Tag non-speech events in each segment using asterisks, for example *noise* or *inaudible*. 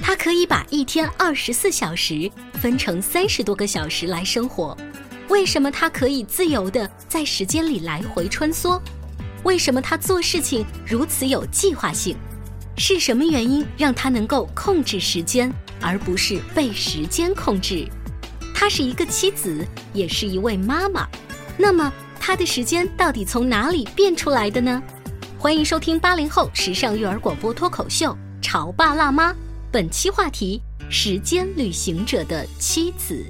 她可以把一天二十四小时分成三十多个小时来生活，为什么她可以自由的在时间里来回穿梭？为什么她做事情如此有计划性？是什么原因让她能够控制时间，而不是被时间控制？她是一个妻子，也是一位妈妈。那么她的时间到底从哪里变出来的呢？欢迎收听八零后时尚育儿广播脱口秀《潮爸辣妈》。本期话题：时间旅行者的妻子。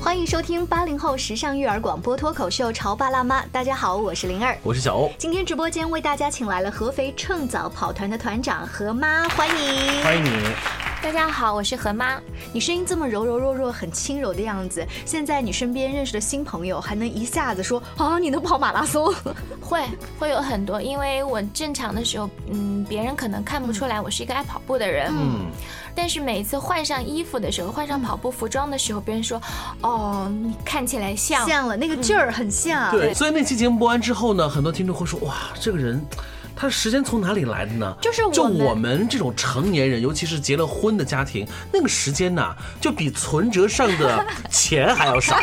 欢迎收听八零后时尚育儿广播脱口秀《潮爸辣妈》。大家好，我是灵儿，我是小欧。今天直播间为大家请来了合肥趁早跑团的团长何妈，欢迎，欢迎你。大家好，我是何妈。你声音这么柔柔弱弱、很轻柔的样子，现在你身边认识的新朋友还能一下子说啊，你能跑马拉松？*laughs* 会会有很多，因为我正常的时候，嗯，别人可能看不出来我是一个爱跑步的人，嗯，但是每一次换上衣服的时候，换上跑步服装的时候，别人说，哦，你看起来像像了，那个劲儿很像。对，所以那期节目播完之后呢，很多听众会说，哇，这个人。他时间从哪里来的呢？就是就我们这种成年人，尤其是结了婚的家庭，那个时间呢，就比存折上的钱还要少。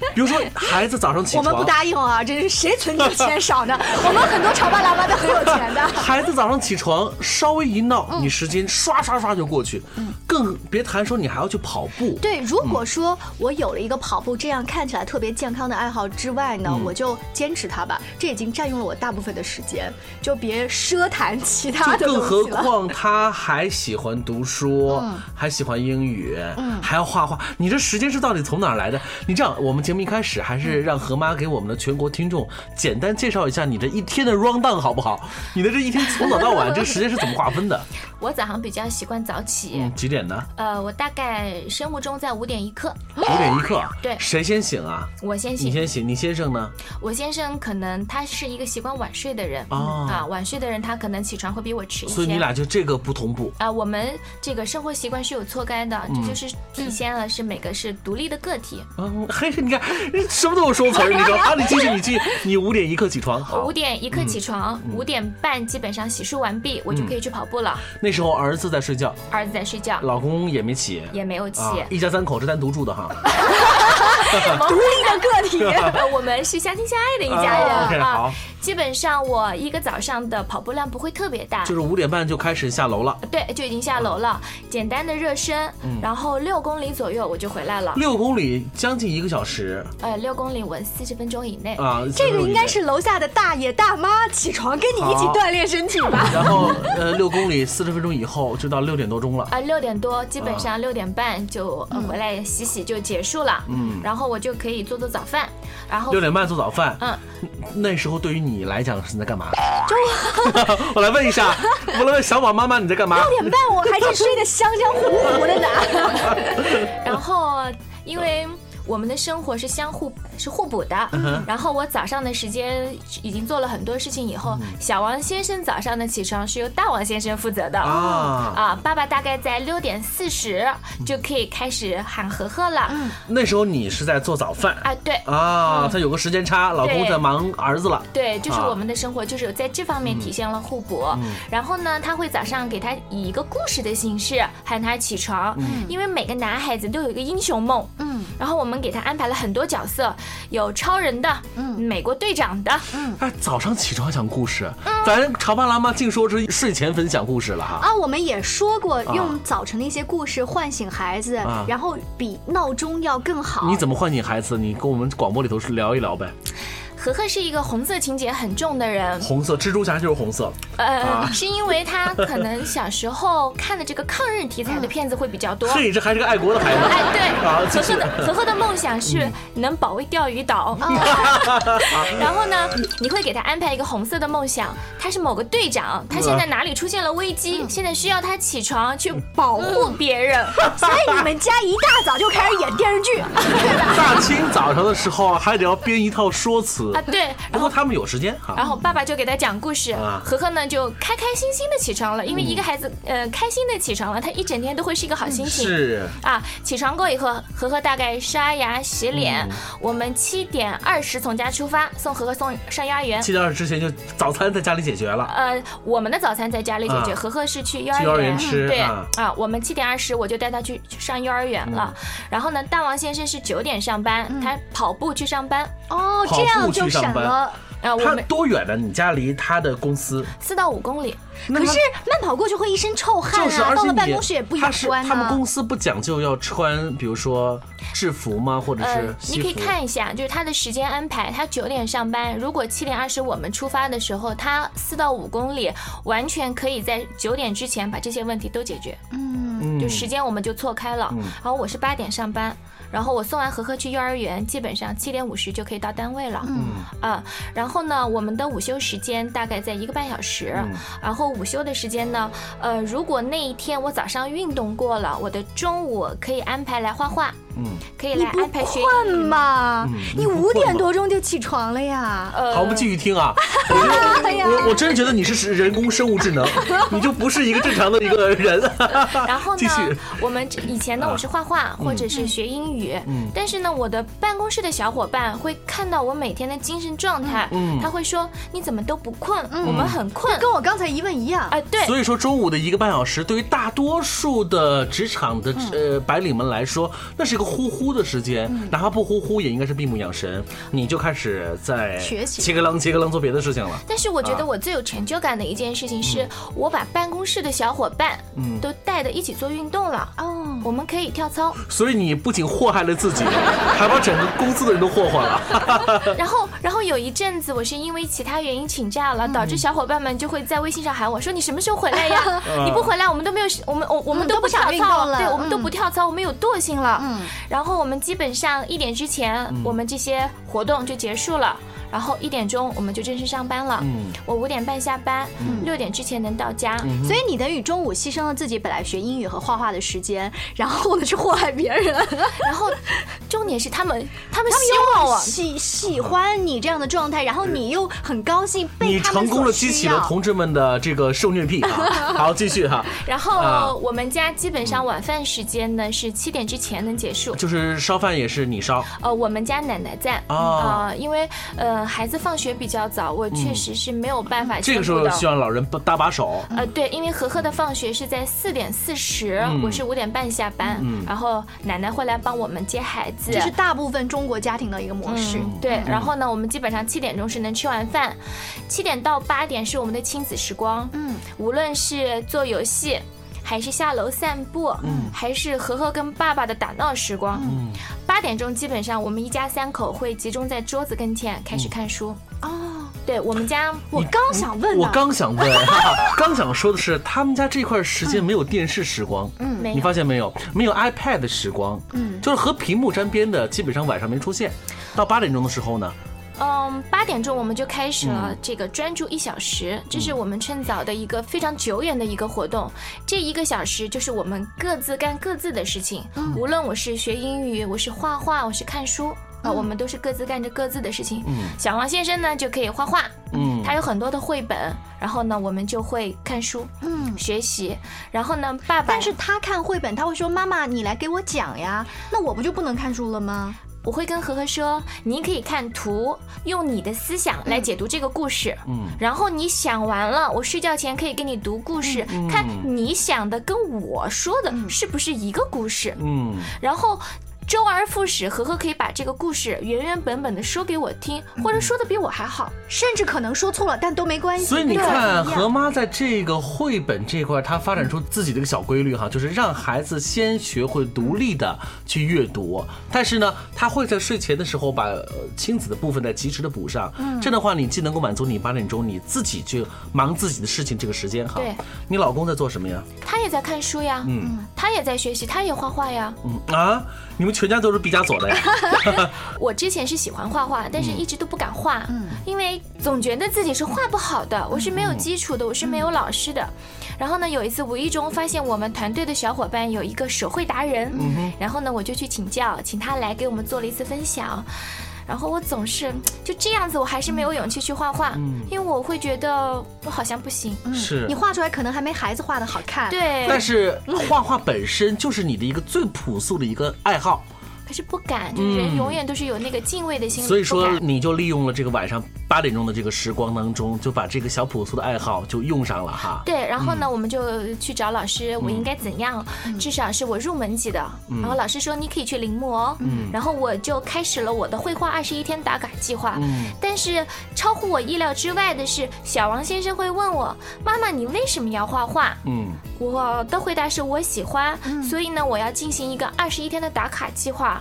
*laughs* 比如说，孩子早上起床，我们不答应啊！这是谁存的钱少呢？*laughs* 我们很多潮爸辣妈都很有钱的。*laughs* 孩子早上起床稍微一闹，你时间刷刷刷就过去，更别谈说你还要去跑步。对，如果说我有了一个跑步这样看起来特别健康的爱好之外呢，我就坚持它吧。这已经占用了我大部分的时间，就别奢谈其他的更何况他还喜欢读书，还喜欢英语，还要画画。你这时间是到底从哪来的？你这样，我们节目。一开始还是让何妈给我们的全国听众简单介绍一下你这一天的 round down 好不好？你的这一天从早到晚这个时间是怎么划分的？*laughs* 我早上比较习惯早起，几点呢？呃，我大概生物钟在五点一刻。五点一刻，对，谁先醒啊？我先醒。你先醒，你先生呢？我先生可能他是一个习惯晚睡的人啊，晚睡的人他可能起床会比我迟一些。所以你俩就这个不同步啊。我们这个生活习惯是有错开的，这就是体现了是每个是独立的个体。嗯，嘿，你看什么都有说词儿，你说啊，你继续，你继续，你五点一刻起床，五点一刻起床，五点半基本上洗漱完毕，我就可以去跑步了。那时候儿子在睡觉，儿子在睡觉，老公也没起，也没有起，一家三口是单独住的哈，*laughs* 独立的个体，*laughs* 我们是相亲相爱的一家人啊。基本上我一个早上的跑步量不会特别大，就是五点半就开始下楼了。对，就已经下楼了，简单的热身，然后六公里左右我就回来了。六公里将近一个小时。呃，六公里我四十分钟以内啊。这个应该是楼下的大爷大妈起床跟你一起锻炼身体吧。然后呃，六公里四十分钟以后就到六点多钟了。啊，六点多基本上六点半就回来洗洗就结束了。嗯。然后我就可以做做早饭，然后六点半做早饭。嗯。那时候对于你来讲是在干嘛？就 *laughs* 我来问一下，我来问小宝妈妈你在干嘛？六点半我还是睡得香香糊糊的呢。*laughs* 然后因为。我们的生活是相互是互补的。然后我早上的时间已经做了很多事情以后，小王先生早上的起床是由大王先生负责的。啊，啊，爸爸大概在六点四十就可以开始喊和和了。那时候你是在做早饭啊，对。啊，他有个时间差，老公在忙儿子了。对，就是啊我们的生活就是有在这方面体现了互补。然后呢，他会早上给他以一个故事的形式喊他起床，因为每个男孩子都有一个英雄梦。嗯，然后我们给他安排了很多角色，有超人的，嗯，美国队长的，嗯哎，早上起床讲故事，咱潮爸辣妈净说是睡前分享故事了哈。啊，我们也说过用早晨的一些故事唤醒孩子，啊然后比闹钟要更好。你怎么唤醒孩子？你跟我们广播里头是聊一聊呗。和和是一个红色情节很重的人，红色蜘蛛侠就是红色，呃，啊。是因为他可能小时候看的这个抗日题材的片子会比较多。*laughs* 嘿，这还是个爱国的孩子。哎，对，好继续和和的 *laughs* 何何的梦想是能保卫钓鱼岛。*laughs* 然后呢，你会给他安排一个红色的梦想，他是某个队长，他现在哪里出现了危机，现在需要他起床去保护别人。所以你们家一大早就开始演电视剧，大清早上的时候啊，还得要编一套说辞啊，。对，然后。不过他们有时间哈。然后爸爸就给他讲故事啊，和和呢就开开心心的起床了，因为一个孩子呃开心的起床了，他一整天都会是一个好心情。是啊，起床过以后，和和大概刷牙洗脸，嗯我们七点二十从家出发，送和和送上幼儿园。七点二十之前就早餐在家里解决了。呃，我们的早餐在家里解决，啊和和是去幼儿园园吃对啊啊，我们七点二十我就带他去上幼儿园了。嗯然后呢，大王先生是九点上班，他跑步去上班。哦，这样步去就省上班了。啊，我他多远呢？你家离他的公司？四到五公里。可是慢跑过去会一身臭汗就是，啊，而且到了办公室也不他雅观是他们。公司不讲究要穿，比如说制服吗？或者呃是？你可以看一下，就是他的时间安排，他九点上班，如果七点二十我们出发的时候，他四到五公里，完全可以在九点之前把这些问题都解决。嗯，就时间我们就错开了。然后我是八点上班，然后我送完和和去幼儿园，基本上七点五十就可以到单位了。嗯啊，然后呢，我们的午休时间大概在一个半小时。然后午休的时间呢，呃，如果那一天我早上运动过了，我的中午可以安排来画画。嗯，可以来安排学困英语。吗？你五点多钟就起床了呀？呃好，我们继续听啊。*laughs* 我我真的觉得你是人工生物智能，*laughs* 你就不是一个正常的一个人。*laughs* 然后呢继续，我们这以前呢，我是画画或者是学英语，但是呢，我的办公室的小伙伴会看到我每天的精神状态，他会说你怎么都不困？我们很困。跟我刚才疑问一样。哎，对，所以说，中午的一个半小时，对于大多数的职场的呃白领们来说，那是一个呼呼的时间，哪怕不呼呼，也应该是闭目养神。你就开始在学习切个啷切个啷做别的事情了。但是我觉啊得我最有成就感的一件事情是，我把办公室的小伙伴都带着一起做运动了。哦，我们可以跳操，所以你不仅祸害了自己，*laughs* 还把整个公司的人都祸害了。*laughs* 然后，然后有一阵子我是因为其他原因请假了，导致小伙伴们就会在微信上喊我说：“你什么时候回来呀？*laughs* 你不回来，我们都没有，我们我我们嗯都不想运动操，了对，我们都嗯不跳操，我们有惰性了。”嗯，然后我们基本上一点之前，我们这些活动就结束了。然后一点钟我们就正式上班了。嗯我五点半下班，六点之前能到家。所以你等于中午牺牲了自己本来学英语和画画的时间，然后呢去祸害别人。*laughs* 然后重点是他们，他们希望我喜喜欢你这样的状态，然后你又很高兴被你他们成功的激起了同志们的这个受虐癖啊！*laughs* 好，继续哈，然啊后我们家基本上晚饭时间呢是七点之前能结束。就是烧饭也是你烧，呃，我们家奶奶在哦啊、因为呃孩子放学比较早，我确实是没有办法嗯这个时候兼顾的需要老人搭把手。呃，对，因为和和的放学是在四点四十、嗯我是五点半下班，然后奶奶会来帮我们接孩子。这是大部分中国家庭的一个模式。嗯，对，然后呢，我们基本上七点钟是能吃完饭，七点到八点是我们的亲子时光，嗯，无论是做游戏。还是下楼散步，嗯，还是和和跟爸爸的打闹时光，嗯，八点钟基本上我们一家三口会集中在桌子跟前开始看书，哦，对我们家我刚想问，我刚想问，哈 *laughs* 哈刚想说的是，他们家这块时间没有电视时光，嗯。没有。你发现没有？没有 iPad 的时光，嗯，就是和屏幕沾边的，基本上晚上没出现。到八点钟的时候呢，嗯，八点钟我们就开始了这个专注一小时，这是我们趁早的一个非常久远的一个活动。这一个小时就是我们各自干各自的事情，无论我是学英语，我是画画，我是看书。啊，我们都是各自干着各自的事情。嗯，小王先生呢就可以画画，嗯，他有很多的绘本，然后呢我们就会看书，嗯，学习。然后呢，爸爸，但是他看绘本，他会说妈妈你来给我讲呀，那我不就不能看书了吗？我会跟何何说，你可以看图，用你的思想来解读这个故事，嗯，然后你想完了，我睡觉前可以给你读故事，看你想的跟我说的是不是一个故事，嗯，然后。周而复始，和和可以把这个故事原原本本的说给我听，或者说的比我还好，甚至可能说错了，但都没关系。所以你看，何妈在这个绘本这块，她发展出自己的一个小规律哈，就是让孩子先学会独立的去阅读，但是呢，她会在睡前的时候把亲子的部分再及时的补上。嗯，这样的话，你既能够满足你八点钟你自己去忙自己的事情这个时间哈。对，你老公在做什么呀？他也在看书呀，嗯，他也在学习，他也画画呀，嗯啊，你们。全家都是毕加索的呀！*laughs* 我之前是喜欢画画，但是一直都不敢画，因为总觉得自己是画不好的。我是没有基础的，我是没有老师的。然后呢，有一次无意中发现我们团队的小伙伴有一个手绘达人，然后呢，我就去请教，请他来给我们做了一次分享。然后我总是就这样子，我还是没有勇气去画画，因为我会觉得我好像不行。是你画出来可能还没孩子画的好看。对，但是画画本身就是你的一个最朴素的一个爱好。可是不敢，就人永远都是有那个敬畏的心。所以说，你就利用了这个晚上八点钟的这个时光当中，就把这个小朴素的爱好就用上了哈。对，然后呢，我们就去找老师，我应该怎样？至少是我入门级的。然后老师说你可以去临摹。嗯。然后我就开始了我的绘画二十一天打卡计划。嗯。但是超乎我意料之外的是，小王先生会问我：“妈妈，你为什么要画画？”嗯。我的回答是我喜欢，所以呢，我要进行一个二十一天的打卡计划。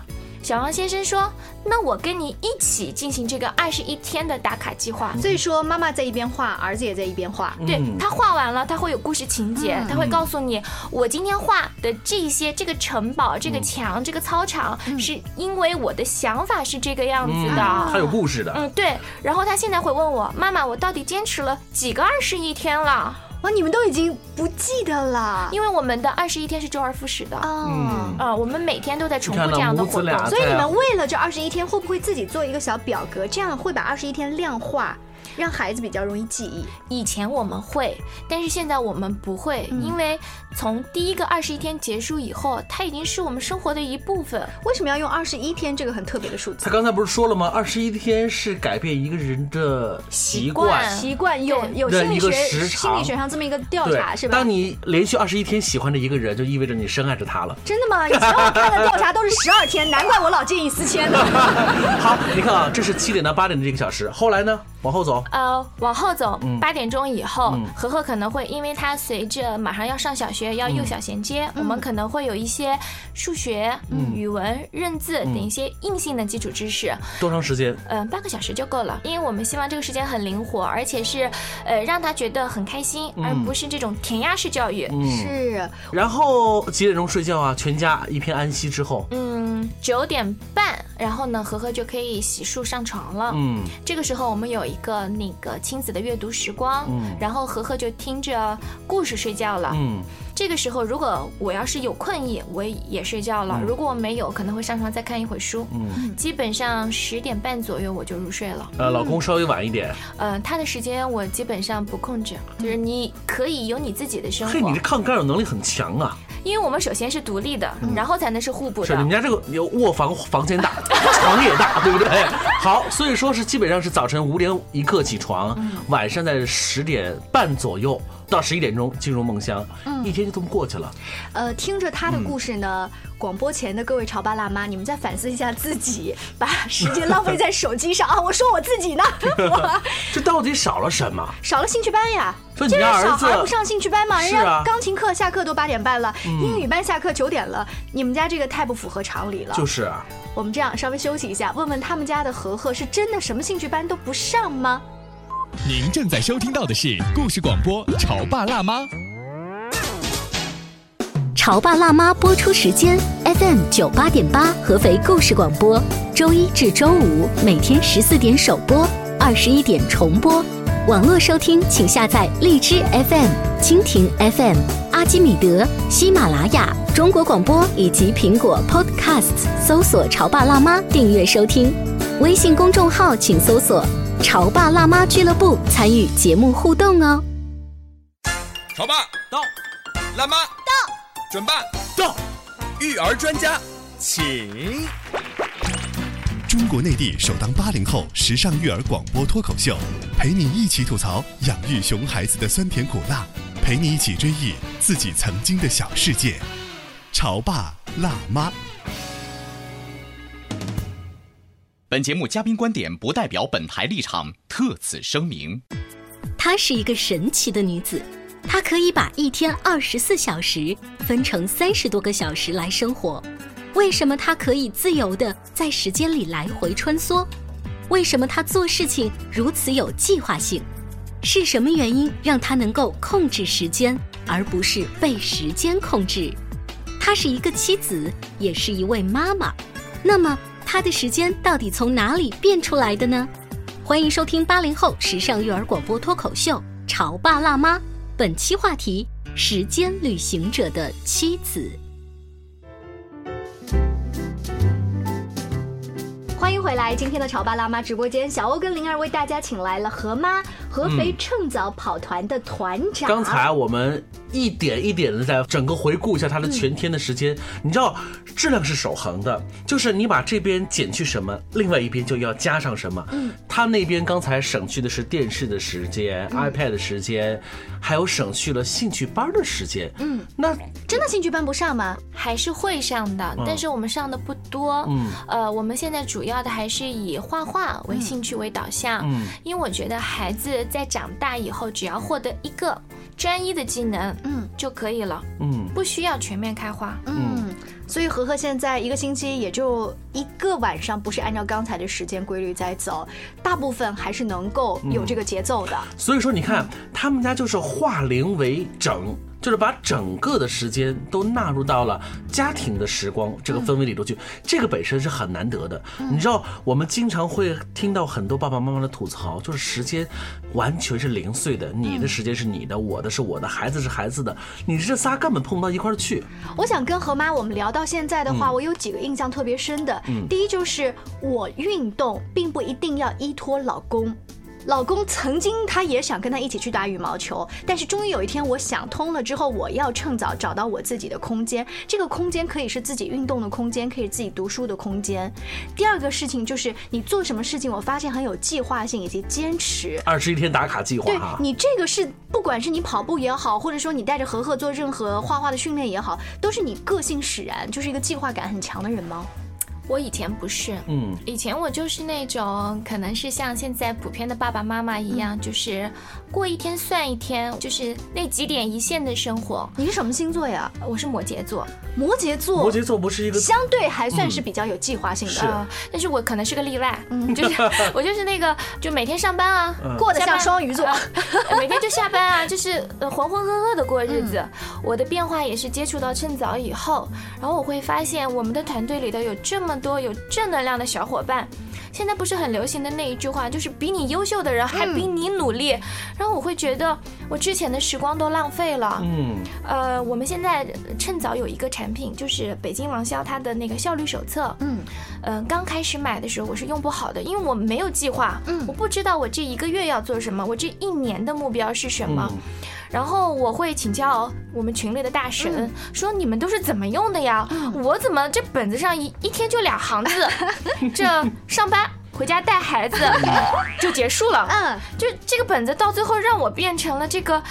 小王先生说：“那我跟你一起进行这个二十一天的打卡计划。”所以说，妈妈在一边画，儿子也在一边画。对他画完了，他会有故事情节，他会告诉你，我今天画的这些，这个城堡、这个墙、这个操场，是因为我的想法是这个样子的。他有故事的。嗯，对。然后他现在会问我：“妈妈，我到底坚持了几个二十一天了？”哇，你们都已经不记得了，因为我们的二十一天是周而复始的。啊啊，我们每天都在重复这样的活动，所以你们为了这二十一天，会不会自己做一个小表格，这样会把二十一天量化？让孩子比较容易记忆。以前我们会，但是现在我们不会，因为从第一个二十一天结束以后，它已经是我们生活的一部分。为什么要用二十一天这个很特别的数字？他刚才不是说了吗？二十一天是改变一个人的习惯，习惯有有心理学心理学上这么一个调查是吧？当你连续二十一天喜欢着一个人，就意味着你深爱着他了。真的吗？以前我看的调查都是十二天，难怪我老见异思迁呢。*laughs* 好，你看啊，这是七点到八点的这个小时，后来呢？往后走，呃，往后走，八点钟以后，和和可能会，因为他随着马上要上小学，要幼小衔接，我们可能会有一些数学、语文、认字等一些硬性的基础知识。多长时间？嗯，半个小时就够了，因为我们希望这个时间很灵活，而且是，呃，让他觉得很开心，而不是这种填鸭式教育。是。然后几点钟睡觉啊？全家一片安息之后。嗯，九点半，然后呢，和和就可以洗漱上床了。嗯，这个时候我们有。一个那个亲子的阅读时光，嗯，然后和和就听着故事睡觉了，嗯，这个时候如果我要是有困意，我也睡觉了；如果我没有，可能会上床再看一会儿书，嗯，基本上十点半左右我就入睡了。呃，老公稍微晚一点，呃，他的时间我基本上不控制，就是你可以有你自己的生活。嘿，你这抗干扰能力很强啊！因为我们首先是独立的，然后才能是互补的。是你们家这个有卧房房间大，床也大，对不对？*laughs* 好，所以说是基本上是早晨五点一刻起床，晚上在十点半左右。到十一点钟进入梦乡，一天就这么过去了。呃，听着他的故事呢，广播前的各位潮爸辣妈，你们再反思一下自己，*laughs* 把时间浪费在手机上啊！我说我自己呢，*laughs* 这到底少了什么？少了兴趣班呀！这是小孩不上兴趣班吗？人家钢琴课下课都八点半了，英语班下课九点了，你们家这个太不符合常理了。就是啊，我们这样稍微休息一下，问问他们家的和和是真的什么兴趣班都不上吗？您正在收听到的是故事广播《潮爸辣妈》。潮爸辣妈播出时间：FM 九八点八，合肥故事广播，周一至周五每天十四点首播，二十一点重播。网络收听，请下载荔枝 FM、蜻蜓 FM、阿基米德、喜马拉雅、中国广播以及苹果 Podcasts，搜索“潮爸辣妈”订阅收听。微信公众号请搜索“潮爸辣妈俱乐部”，参与节目互动哦。潮爸到，辣妈到，准爸到，育儿专家，请。中国内地首档八零后时尚育儿广播脱口秀，陪你一起吐槽养育熊孩子的酸甜苦辣，陪你一起追忆自己曾经的小世界。潮爸辣妈。本节目嘉宾观点不代表本台立场，特此声明。她是一个神奇的女子，她可以把一天二十四小时分成三十多个小时来生活。为什么她可以自由的在时间里来回穿梭？为什么她做事情如此有计划性？是什么原因让她能够控制时间，而不是被时间控制？她是一个妻子，也是一位妈妈。那么，她的时间到底从哪里变出来的呢？欢迎收听八零后时尚育儿广播脱口秀《潮爸辣妈》，本期话题：时间旅行者的妻子。欢迎回来，今天的潮爸辣妈直播间，小欧跟灵儿为大家请来了何妈，合肥趁早跑团的团长。刚才我们一点一点的在整个回顾一下他的全天的时间，你知道质量是守恒的，就是你把这边减去什么，另外一边就要加上什么。嗯，他那边刚才省去的是电视的时间、iPad 的时间，还有省去了兴趣班的时间。嗯，那真的兴趣班不上吗？还是会上的，但是我们上的不多。嗯，呃，我们现在主要的还是以画画为兴趣为导向。嗯，因为我觉得孩子在长大以后，只要获得一个专一的技能，嗯，就可以了。嗯，不需要全面开花。嗯，所以和和现在一个星期也就一个晚上，不是按照刚才的时间规律在走，大部分还是能够有这个节奏的。所以说，你看他们家就是化零为整。就是把整个的时间都纳入到了家庭的时光这个氛围里头去，这个本身是很难得的。你知道，我们经常会听到很多爸爸妈妈的吐槽，就是时间完全是零碎的，你的时间是你的，我的是我的，孩子是孩子的，你这仨根本碰不到一块儿去。我想跟何妈我们聊到现在的话，我有几个印象特别深的。第一就是我运动并不一定要依托老公。老公曾经他也想跟他一起去打羽毛球，但是终于有一天我想通了之后，我要趁早找到我自己的空间。这个空间可以是自己运动的空间，可以自己读书的空间。第二个事情就是你做什么事情，我发现很有计划性以及坚持。二十一天打卡计划。对你这个是，不管是你跑步也好，或者说你带着和和做任何画画的训练也好，都是你个性使然，就是一个计划感很强的人吗？我以前不是，嗯，以前我就是那种可能是像现在普遍的爸爸妈妈一样，就是过一天算一天，就是那几点一线的生活。你是什么星座呀？我是摩羯座。摩羯座，摩羯座不是一个相对还算是比较有计划性的，是，但是我可能是个例外，嗯就是 *laughs* 我就是那个就每天上班啊，过得像双鱼座，每天就下班啊，*laughs* 就是浑浑噩噩的过日子。我的变化也是接触到趁早以后，然后我会发现我们的团队里头有这么。多有正能量的小伙伴，现在不是很流行的那一句话，就是比你优秀的人还比你努力。然后我会觉得我之前的时光都浪费了。嗯，呃，我们现在趁早有一个产品，就是北京王潇他的那个效率手册。嗯，嗯，刚开始买的时候我是用不好的，因为我没有计划。嗯，我不知道我这一个月要做什么，我这一年的目标是什么。然后我会请教我们群里的大神，说你们都是怎么用的呀？我怎么这本子上一一天就两行字，*laughs* 这上班回家带孩子 *laughs* 就结束了。嗯，就这个本子到最后让我变成了这个。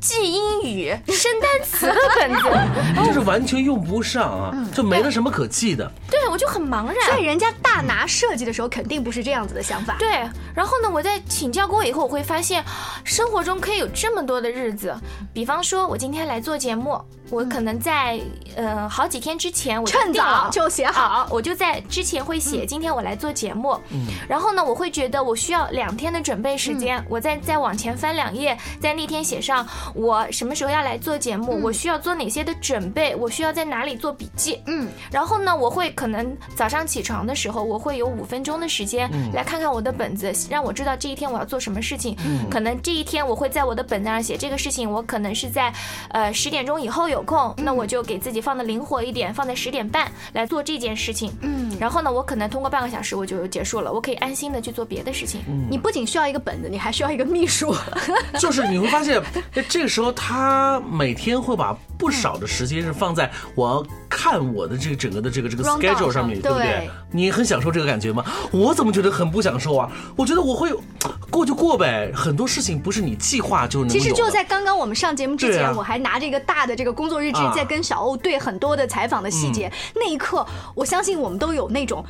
记英语、生单词的本子，*laughs* 就是完全用不上啊，就没了什么可记的。对，我就很茫然。所以人家大拿设计的时候，肯定不是这样子的想法。对，然后呢，我在请教过以后，我会发现，生活中可以有这么多的日子。比方说，我今天来做节目。我可能在呃好几天之前，我趁早就写好，我就在之前会写今天我来做节目，嗯，然后呢，我会觉得我需要两天的准备时间，我再再往前翻两页，在那天写上我什么时候要来做节目，我需要做哪些的准备，我需要在哪里做笔记，嗯，然后呢，我会可能早上起床的时候，我会有五分钟的时间来看看我的本子，让我知道这一天我要做什么事情，嗯，可能这一天我会在我的本子上写这个事情，我可能是在呃十点钟以后有空，那我就给自己放的灵活一点，放在十点半来做这件事情，嗯，然后呢，我可能通过半个小时我就结束了，我可以安心的去做别的事情。嗯你不仅需要一个本子，你还需要一个秘书。*laughs* 就是你会发现，这个时候他每天会把不少的时间是放在我要看我的这个整个的这个这个 schedule 上面，对不对？你很享受这个感觉吗？我怎么觉得很不享受啊？我觉得我会过就过呗，很多事情不是你计划就能。其实就在刚刚我们上节目之前，我还拿着一个大的这个工作日志在跟小欧对很多的采访的细节，那一刻，我相信我们都有那种。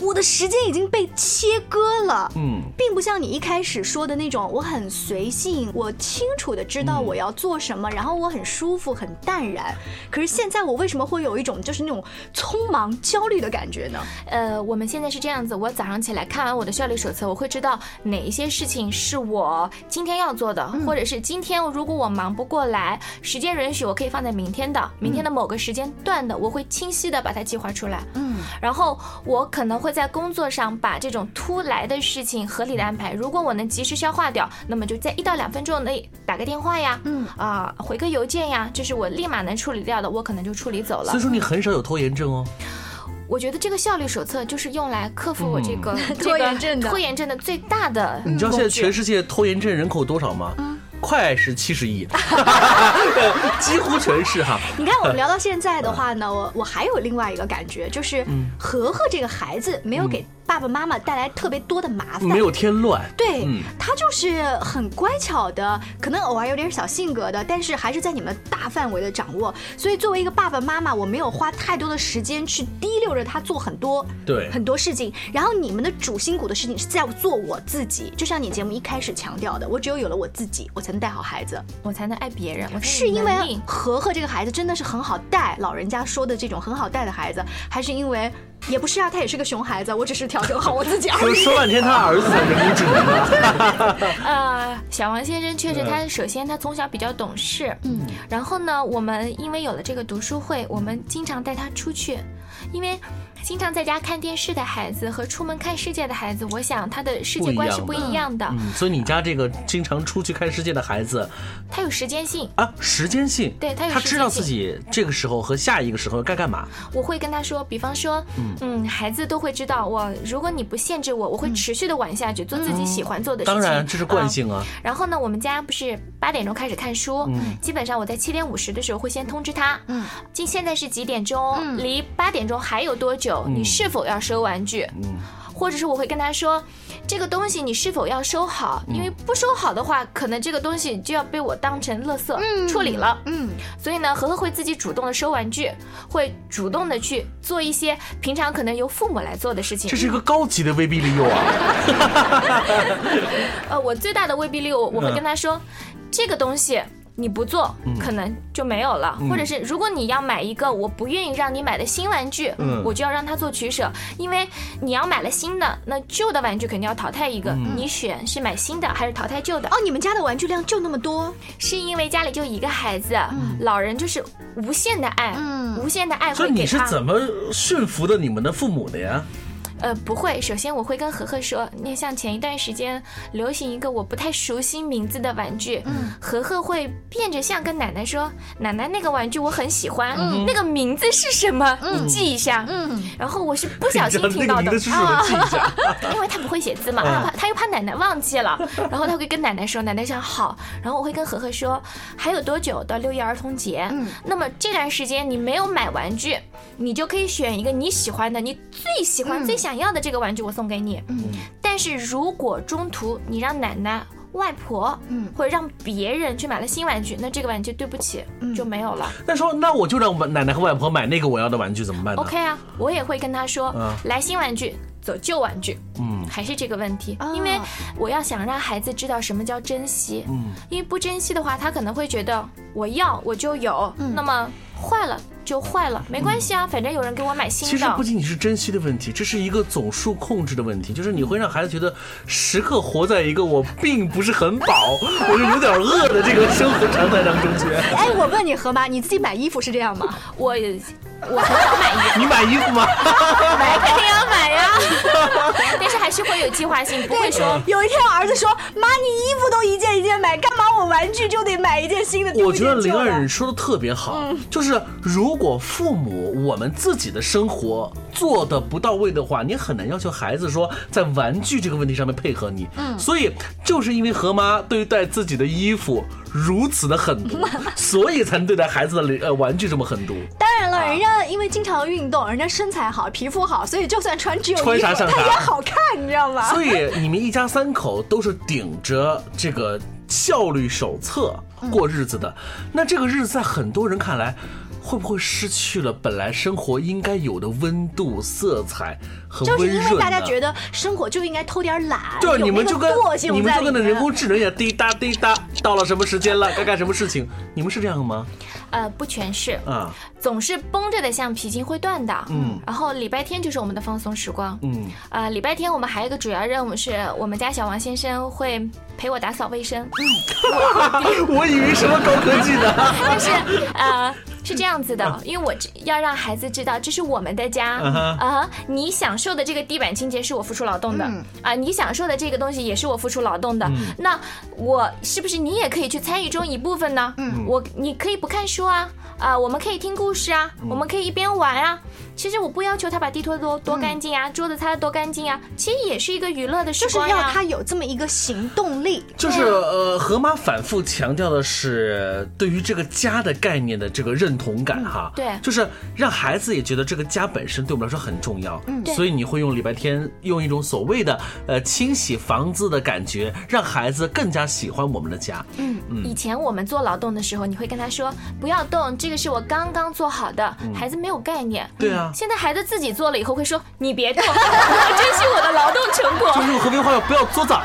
我的时间已经被切割了，嗯，并不像你一开始说的那种，我很随性，我清楚的知道我要做什么，然后我很舒服，很淡然。可是现在我为什么会有一种就是那种匆忙焦虑的感觉呢？呃，我们现在是这样子，我早上起来看完我的效率手册，我会知道哪一些事情是我今天要做的，或者是今天如果我忙不过来，时间允许，我可以放在明天的，明天的某个时间段的，我会清晰的把它计划出来。嗯，然后我可能会。会在工作上把这种突来的事情合理的安排。如果我能及时消化掉，那么就在一到两分钟内打个电话呀，嗯啊，回个邮件呀，这是我立马能处理掉的，我可能就处理走了。所以说你很少有拖延症哦。我觉得这个效率手册就是用来克服我这个拖延症的拖延症的最大的。*laughs* 你知道现在全世界拖延症人口多少吗？快是七十亿，*laughs* 几乎全是哈。你看，我们聊到现在的话呢，我我还有另外一个感觉，就是和和这个孩子没有给。爸爸妈妈带来特别多的麻烦，没有添乱。对，他就是很乖巧的，可能偶尔有点小性格的，但是还是在你们大范围的掌握。所以作为一个爸爸妈妈，我没有花太多的时间去滴溜着他做很多对很多事情。然后你们的主心骨的事情是在做我自己，就像你节目一开始强调的，我只有有了我自己，我才能带好孩子，我才能爱别人。是因为和和这个孩子真的是很好带，老人家说的这种很好带的孩子，还是因为？也不是啊，他也是个熊孩子，我只是调整好我自己而已。说半天他儿子才人工智能啊。呃，小王先生确实，他首先他从小比较懂事，嗯，然后呢，我们因为有了这个读书会，我们经常带他出去，因为。经常在家看电视的孩子和出门看世界的孩子，我想他的世界观是不一样的。嗯，所以你家这个经常出去看世界的孩子，他有时间性啊，时间性。对他有，他知道自己这个时候和下一个时候该干嘛。我会跟他说，比方说，嗯，孩子都会知道，我如果你不限制我，我会持续的玩下去，做自己喜欢做的事情。当然，这是惯性啊。然后呢，我们家不是八点钟开始看书，嗯，基本上我在七点五十的时候会先通知他，嗯，今现在是几点钟？离八点钟还有多久？你是否？要收玩具，嗯，或者是我会跟他说，这个东西你是否要收好？因为不收好的话，可能这个东西就要被我当成垃圾处理了，嗯，所以呢，和和会自己主动的收玩具，会主动的去做一些平常可能由父母来做的事情。这是一个高级的威逼利诱啊！*laughs* 呃，我最大的威逼利诱，我会跟他说，这个东西。你不做，可能就没有了。或者是，如果你要买一个我不愿意让你买的新玩具，我就要让他做取舍，因为你要买了新的，那旧的玩具肯定要淘汰一个。你选是买新的还是淘汰旧的？哦，你们家的玩具量就那么多，是因为家里就一个孩子，老人就是无限的爱，无限的爱会给他。你是怎么驯服的你们的父母的呀？呃，不会。首先，我会跟何何说，那像前一段时间流行一个我不太熟悉名字的玩具，嗯，何何会变着相跟奶奶说，奶奶那个玩具我很喜欢，嗯，那个名字是什么？嗯你记一下，嗯。然后我是不小心听到的啊，*laughs* 因为他不会写字嘛，他怕他又怕奶奶忘记了，然后他会跟奶奶说，奶奶想好。然后我会跟何何说，还有多久到六一儿童节？嗯，那么这段时间你没有买玩具，你就可以选一个你喜欢的，你最喜欢最想。想要的这个玩具我送给你，嗯，但是如果中途你让奶奶外婆，嗯，或者让别人去买了新玩具，那这个玩具对不起就没有了。那说那我就让我奶奶和外婆买那个我要的玩具怎么办呢？OK 啊，我也会跟他说嗯，来新玩具。走旧玩具，嗯还是这个问题，哦因为我要想让孩子知道什么叫珍惜，嗯，因为不珍惜的话，他可能会觉得我要我就有，嗯那么坏了就坏了，没关系啊，反正有人给我买新的。其实不仅仅是珍惜的问题，这是一个总数控制的问题，就是你会让孩子觉得时刻活在一个我并不是很饱，我是有点饿的这个生活常态当中去。哎，我问你，何妈，你自己买衣服是这样吗？*laughs* 我我很少买衣服，你买衣服吗？*laughs* 买肯定要买呀，*laughs* 但是还是会有计划性，不会说有一天我儿子说：“妈，你衣服都一件一件买，干嘛我玩具就得买一件新的？”我觉得灵丢一件旧的儿说的特别好，嗯就是如果父母我们自己的生活做的不到位的话，你很难要求孩子说在玩具这个问题上面配合你。嗯，所以就是因为何妈对待自己的衣服如此的狠毒，*laughs* 所以才能对待孩子的呃玩具这么狠毒。当然了，人家因为经常运动，人家身材好，皮肤好，所以就算穿只有衣服，穿啥上啥他也好看，你知道吗？所以你们一家三口都是顶着这个效率手册过日子的，那这个日子在很多人看来。会不会失去了本来生活应该有的温度、色彩和就温润呢？是因为大家觉得生活就应该偷点懒，对，有那个你们就跟你们就跟那在里面人工智能一样，滴答滴答，到了什么时间了，该干什么事情？你们是这样吗？呃不全是，啊，总是绷着的橡皮筋会断的。嗯然后礼拜天就是我们的放松时光。嗯，呃，礼拜天我们还有一个主要任务是我们家小王先生会陪我打扫卫生。*laughs* 嗯我以为什么高科技的，*laughs* 但是呃是这样子的，因为我要让孩子知道这是我们的家啊、你享受的这个地板清洁是我付出劳动的啊、你享受的这个东西也是我付出劳动的。那我是不是你也可以去参与中一部分呢？嗯，我你可以不看书啊。啊、我们可以听故事啊，我们可以一边玩啊。其实我不要求他把地拖多多干净啊，桌子擦得多干净啊，其实也是一个娱乐的时就是。要他有这么一个行动力。就是呃，河马反复强调的是对于这个家的概念的这个认同感哈，对就是让孩子也觉得这个家本身对我们来说很重要，嗯，所以你会用礼拜天用一种所谓的呃清洗房子的感觉，让孩子更加喜欢我们的家，嗯嗯，以前我们做劳动的时候，你会跟他说不要动，这个是我刚刚做好的，孩子没有概念。对啊。现在孩子自己做了以后会说你别动，我要珍惜我的劳动成就果。*laughs* 是用和平话要不要作脏，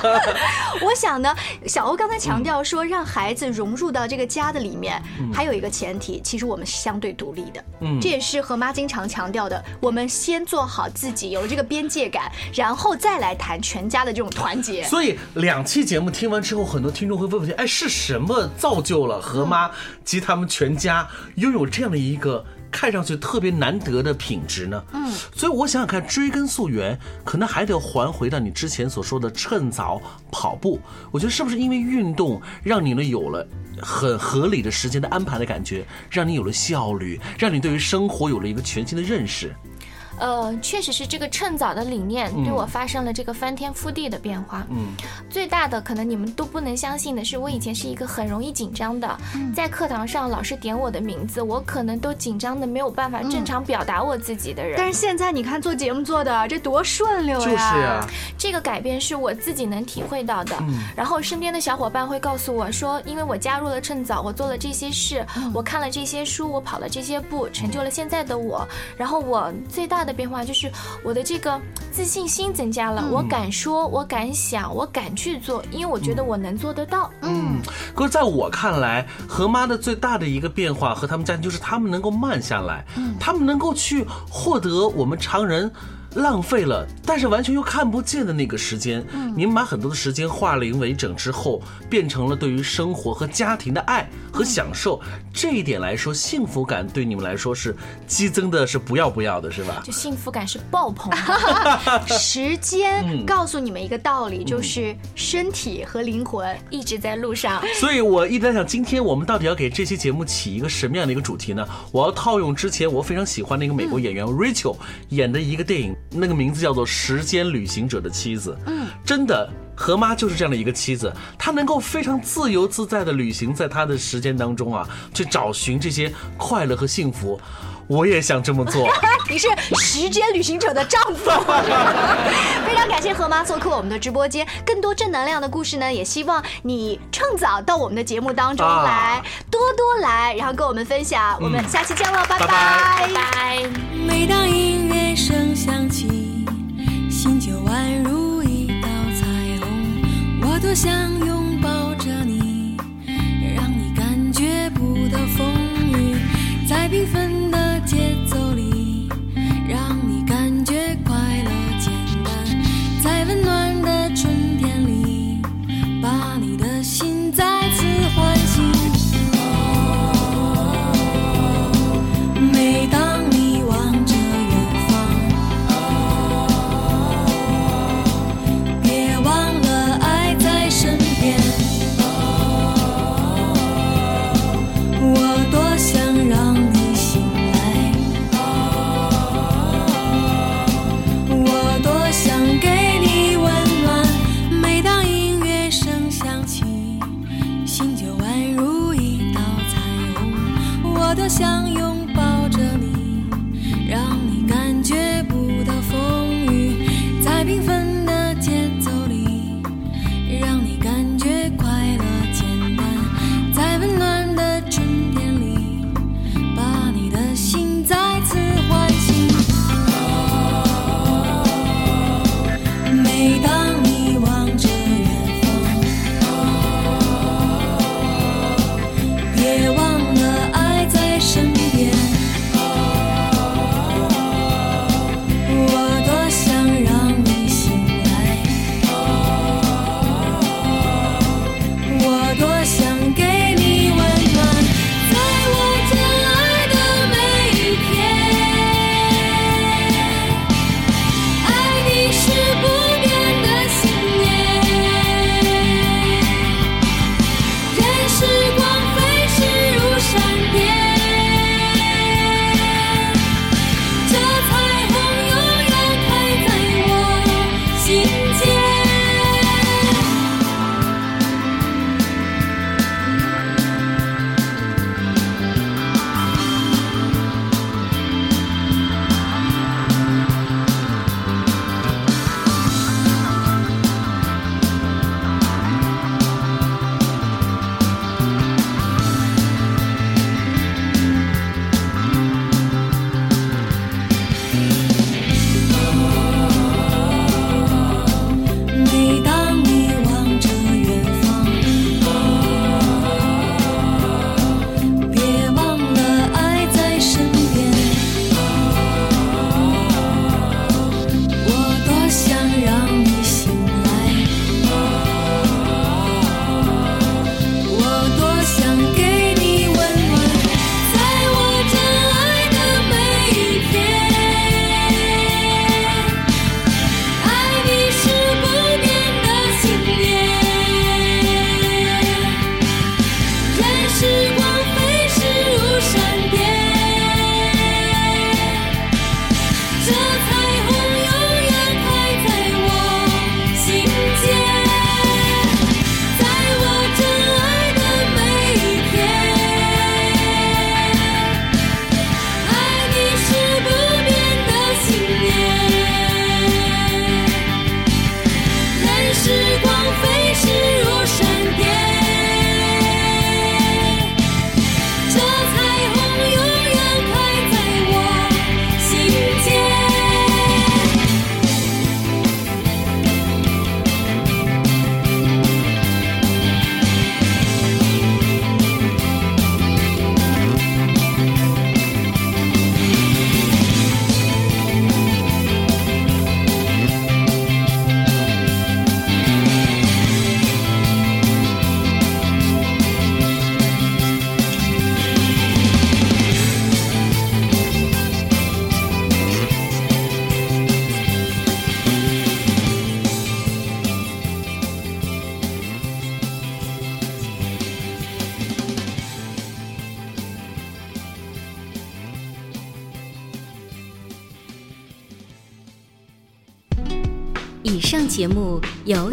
*laughs* 我想呢，小欧刚才强调说，让孩子融入到这个家的里面，还有一个前提，其实我们是相对独立的。嗯。这也是何妈经常强调的，我们先做好自己，有了这个边界感，然后再来谈全家的这种团结。所以两期节目听完之后，很多听众会问问题：哎，是什么造就了何妈及他们全家拥有这样的一个看上去特别难得的品质呢？嗯，所以我想想看，追根溯源，可能还得还回到你之前所说的趁早跑步。我觉得是不是因为运动让你呢有了？很合理的时间的安排的感觉，让你有了效率，让你对于生活有了一个全新的认识。呃，确实是这个趁早的理念对我发生了这个翻天覆地的变化。嗯，最大的可能你们都不能相信的是，我以前是一个很容易紧张的，在课堂上老师点我的名字，我可能都紧张的没有办法正常表达我自己的人。但是现在你看做节目做的这多顺溜呀！就是呀、这个改变是我自己能体会到的。嗯然后身边的小伙伴会告诉我说，因为我加入了趁早，我做了这些事，我看了这些书，我跑了这些步，成就了现在的我。然后我最大的变化就是我的这个自信心增加了，我敢说，我敢想，我敢去做，因为我觉得我能做得到。嗯，可是在我看来，何妈的最大的一个变化和他们家庭就是他们能够慢下来，他们能够去获得我们常人。浪费了，但是完全又看不见的那个时间，你们把很多的时间化零为整之后，变成了对于生活和家庭的爱和享受。这一点来说，幸福感对你们来说是激增的，是不要不要的，是吧？就幸福感是爆棚的，*laughs* 时间告诉你们一个道理，就是身体和灵魂一直在路上。所以我一直在想，今天我们到底要给这期节目起一个什么样的一个主题呢？我要套用之前我非常喜欢的一个美国演员 Rachel 演的一个电影，那个名字叫做《时间旅行者的妻子》。嗯，真的。何妈就是这样的一个妻子，她能够非常自由自在的旅行在她的时间当中啊，去找寻这些快乐和幸福。我也想这么做。*laughs* 你是时间旅行者的丈夫，*laughs* 非常感谢何妈做客我们的直播间。更多正能量的故事呢，也希望你趁早到我们的节目当中来，多多来，然后跟我们分享。我们下期见了，拜拜拜拜。每当音乐声响起，心就宛如一道彩虹。我多想拥抱着你，让你感觉不到风雨，在缤纷。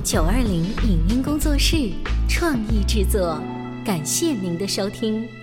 九二零影音工作室创意制作感谢您的收听。